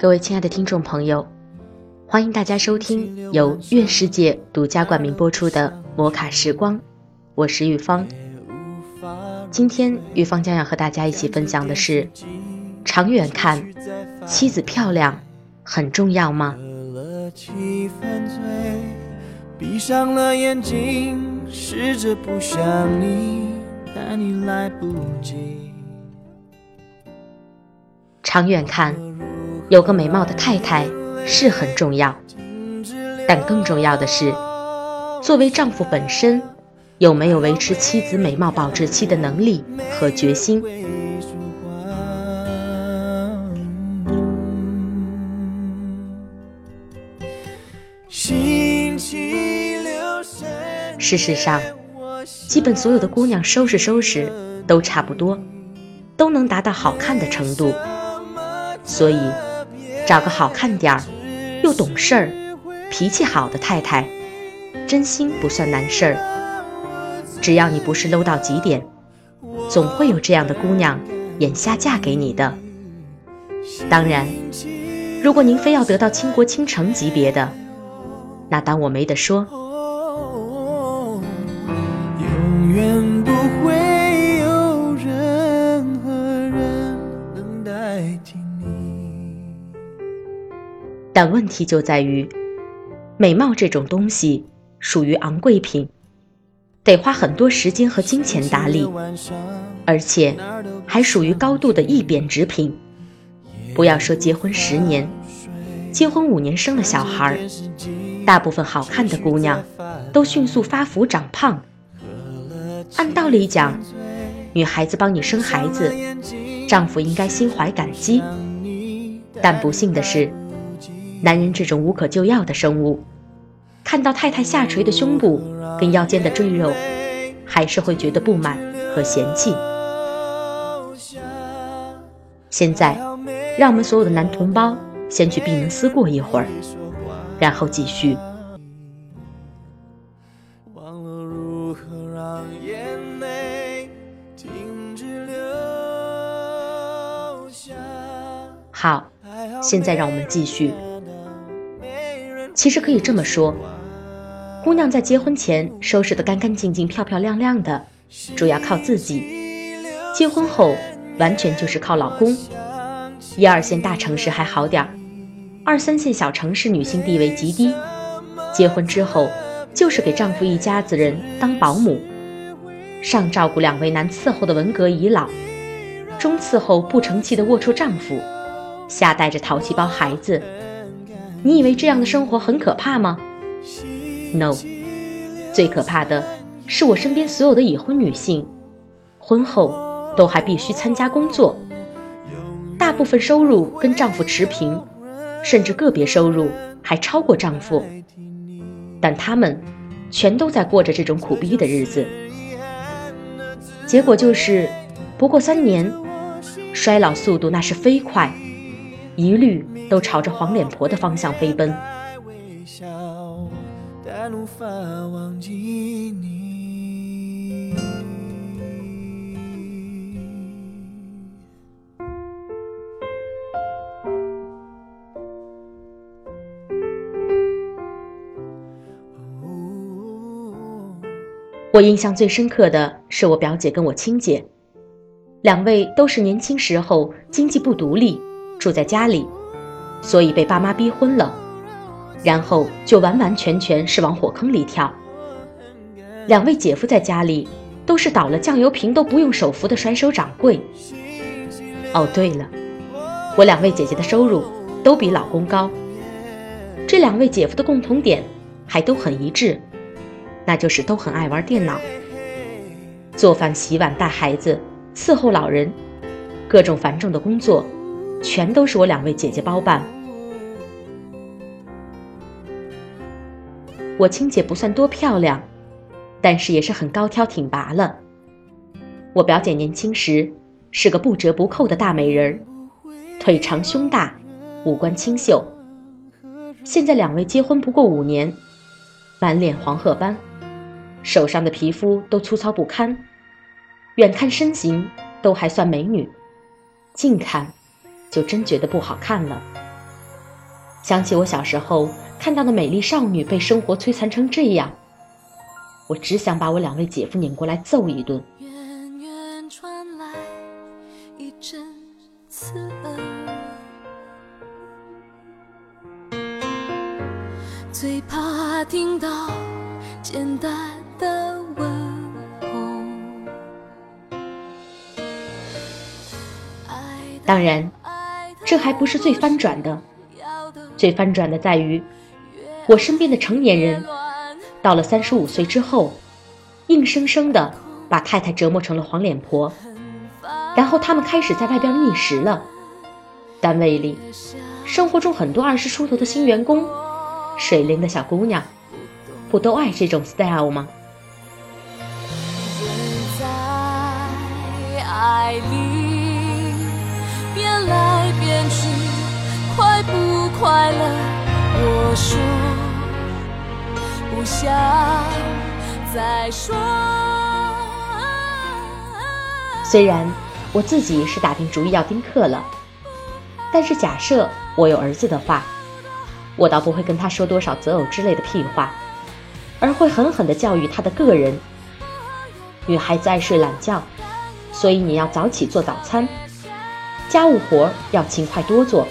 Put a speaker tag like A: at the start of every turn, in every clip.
A: 各位亲爱的听众朋友，欢迎大家收听由月世界独家冠名播出的《摩卡时光》，我是玉芳。今天玉芳将要和大家一起分享的是：长远看，妻子漂亮很重要吗？闭上了眼睛，试着不想你，但你来不及。长远看，有个美貌的太太是很重要，但更重要的是，作为丈夫本身，有没有维持妻子美貌保质期的能力和决心。事实上，基本所有的姑娘收拾收拾都差不多，都能达到好看的程度。所以，找个好看点儿、又懂事儿、脾气好的太太，真心不算难事儿。只要你不是 low 到极点，总会有这样的姑娘眼瞎嫁给你的。当然，如果您非要得到倾国倾城级别的，那当我没得说。永远不但问题就在于，美貌这种东西属于昂贵品，得花很多时间和金钱打理，而且还属于高度的易贬值品。不要说结婚十年，结婚五年生了小孩，大部分好看的姑娘都迅速发福长胖。按道理讲，女孩子帮你生孩子，丈夫应该心怀感激，但不幸的是。男人这种无可救药的生物，看到太太下垂的胸部跟腰间的赘肉，还是会觉得不满和嫌弃。现在，让我们所有的男同胞先去闭门思过一会儿，然后继续。好，现在让我们继续。其实可以这么说，姑娘在结婚前收拾得干干净净、漂漂亮亮的，主要靠自己；结婚后完全就是靠老公。一二线大城市还好点儿，二三线小城市女性地位极低，结婚之后就是给丈夫一家子人当保姆，上照顾两位男伺候的文革遗老，中伺候不成器的龌龊丈夫，下带着淘气包孩子。你以为这样的生活很可怕吗？No，最可怕的是我身边所有的已婚女性，婚后都还必须参加工作，大部分收入跟丈夫持平，甚至个别收入还超过丈夫，但她们全都在过着这种苦逼的日子。结果就是，不过三年，衰老速度那是飞快。一律都朝着黄脸婆的方向飞奔。我印象最深刻的是我表姐跟我亲姐，两位都是年轻时候经济不独立。住在家里，所以被爸妈逼婚了，然后就完完全全是往火坑里跳。两位姐夫在家里都是倒了酱油瓶都不用手扶的甩手掌柜。哦，对了，我两位姐姐的收入都比老公高。这两位姐夫的共同点还都很一致，那就是都很爱玩电脑，做饭、洗碗、带孩子、伺候老人。各种繁重的工作，全都是我两位姐姐包办。我亲姐不算多漂亮，但是也是很高挑挺拔了。我表姐年轻时是个不折不扣的大美人儿，腿长胸大，五官清秀。现在两位结婚不过五年，满脸黄褐斑，手上的皮肤都粗糙不堪，远看身形都还算美女，近看就真觉得不好看了。想起我小时候。看到的美丽少女被生活摧残成这样，我只想把我两位姐夫撵过来揍一顿。远远传来一阵刺耳，最怕听到简单的。当然，这还不是最翻转的，最翻转的在于。我身边的成年人，到了三十五岁之后，硬生生的把太太折磨成了黄脸婆，然后他们开始在外边觅食了。单位里，生活中很多二十出头的新员工，水灵的小姑娘，不都爱这种 style 吗？快不快乐？我说。不想再说。虽然我自己是打定主意要丁克了，但是假设我有儿子的话，我倒不会跟他说多少择偶之类的屁话，而会狠狠地教育他的个人。女孩子爱睡懒觉，所以你要早起做早餐，家务活要勤快多做，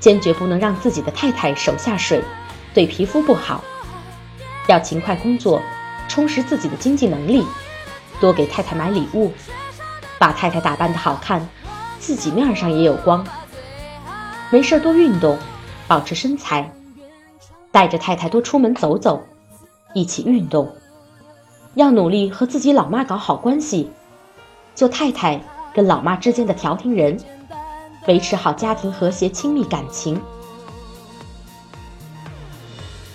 A: 坚决不能让自己的太太手下水，对皮肤不好。要勤快工作，充实自己的经济能力，多给太太买礼物，把太太打扮的好看，自己面上也有光。没事多运动，保持身材，带着太太多出门走走，一起运动。要努力和自己老妈搞好关系，做太太跟老妈之间的调停人，维持好家庭和谐亲密感情。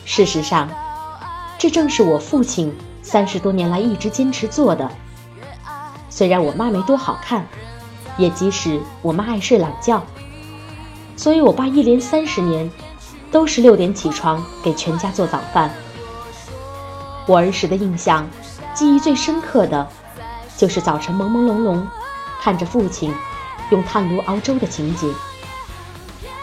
A: 事实上。这正是我父亲三十多年来一直坚持做的。虽然我妈没多好看，也即使我妈爱睡懒觉，所以我爸一连三十年都是六点起床给全家做早饭。我儿时的印象，记忆最深刻的，就是早晨朦朦胧胧看着父亲用炭炉熬粥的情景。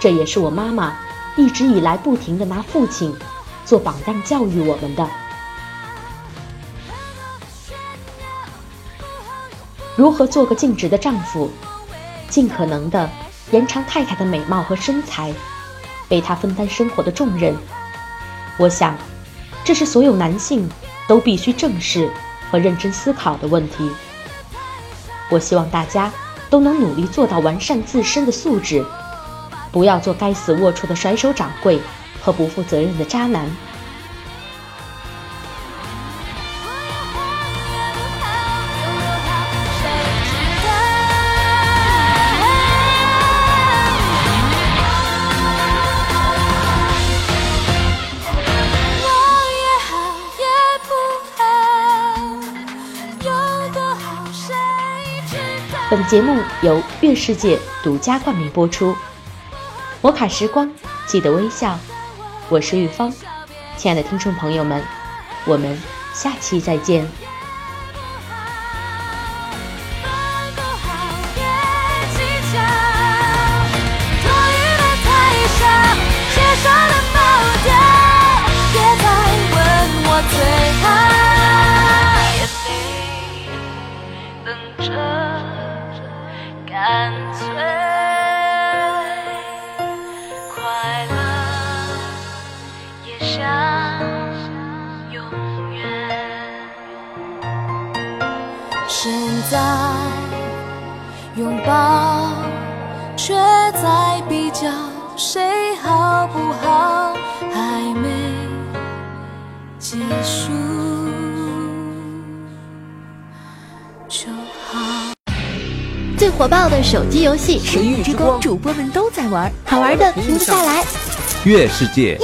A: 这也是我妈妈一直以来不停的拿父亲。做榜样教育我们的，如何做个尽职的丈夫，尽可能的延长太太的美貌和身材，为她分担生活的重任。我想，这是所有男性都必须正视和认真思考的问题。我希望大家都能努力做到完善自身的素质，不要做该死龌龊的甩手掌柜。和不负责任的渣男。本节目由月世界独家冠名播出，摩卡时光，记得微笑。我是玉芳，亲爱的听众朋友们，我们下期再见。干脆快乐也像永远现在拥抱却在比较谁好不好还没结束。火
B: 火爆的手机游戏《
C: 神域之光》，主播们都在玩，
B: 好玩的停不下来。
D: 月世界。
B: 耶